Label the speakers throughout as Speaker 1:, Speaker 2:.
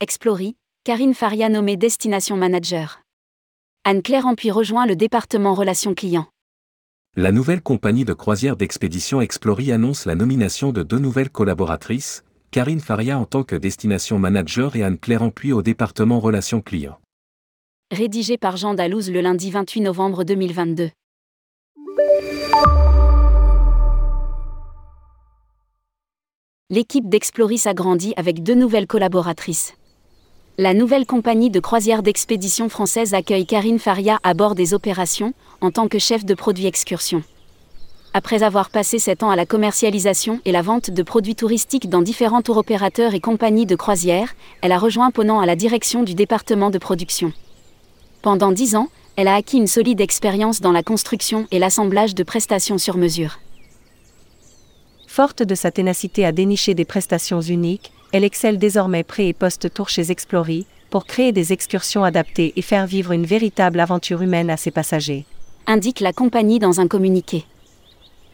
Speaker 1: Explory, Karine Faria nommée Destination Manager. Anne-Claire Ampuy rejoint le département Relations Clients.
Speaker 2: La nouvelle compagnie de croisière d'expédition Explory annonce la nomination de deux nouvelles collaboratrices, Karine Faria en tant que Destination Manager et Anne-Claire Ampuy au département Relations Clients.
Speaker 1: Rédigé par Jean Dalouse le lundi 28 novembre 2022. L'équipe d'Explory s'agrandit avec deux nouvelles collaboratrices. La nouvelle compagnie de croisière d'expédition française accueille Karine Faria à bord des opérations, en tant que chef de produit excursion. Après avoir passé sept ans à la commercialisation et la vente de produits touristiques dans différents tours opérateurs et compagnies de croisière, elle a rejoint Ponant à la direction du département de production. Pendant dix ans, elle a acquis une solide expérience dans la construction et l'assemblage de prestations sur mesure.
Speaker 3: Forte de sa ténacité à dénicher des prestations uniques, elle excelle désormais pré- et post-tour chez Explory, pour créer des excursions adaptées et faire vivre une véritable aventure humaine à ses passagers.
Speaker 1: Indique la compagnie dans un communiqué.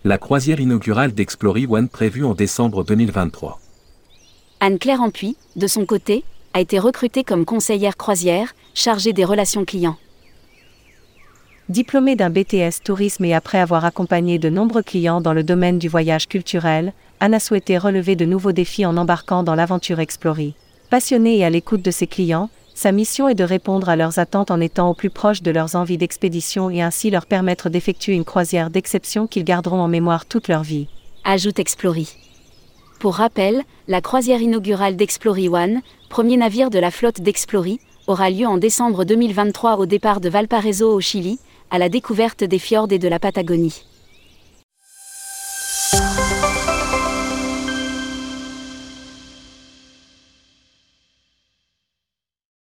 Speaker 2: La croisière inaugurale d'Explory One prévue en décembre 2023.
Speaker 1: Anne-Claire Ampuy, de son côté, a été recrutée comme conseillère croisière, chargée des relations clients.
Speaker 3: Diplômée d'un BTS tourisme et après avoir accompagné de nombreux clients dans le domaine du voyage culturel, Anne a souhaité relever de nouveaux défis en embarquant dans l'aventure Explory. Passionnée et à l'écoute de ses clients, sa mission est de répondre à leurs attentes en étant au plus proche de leurs envies d'expédition et ainsi leur permettre d'effectuer une croisière d'exception qu'ils garderont en mémoire toute leur vie.
Speaker 1: Ajoute Explory. Pour rappel, la croisière inaugurale d'Explory One, premier navire de la flotte d'Explory, aura lieu en décembre 2023 au départ de Valparaiso au Chili, à la découverte des fjords et de la Patagonie.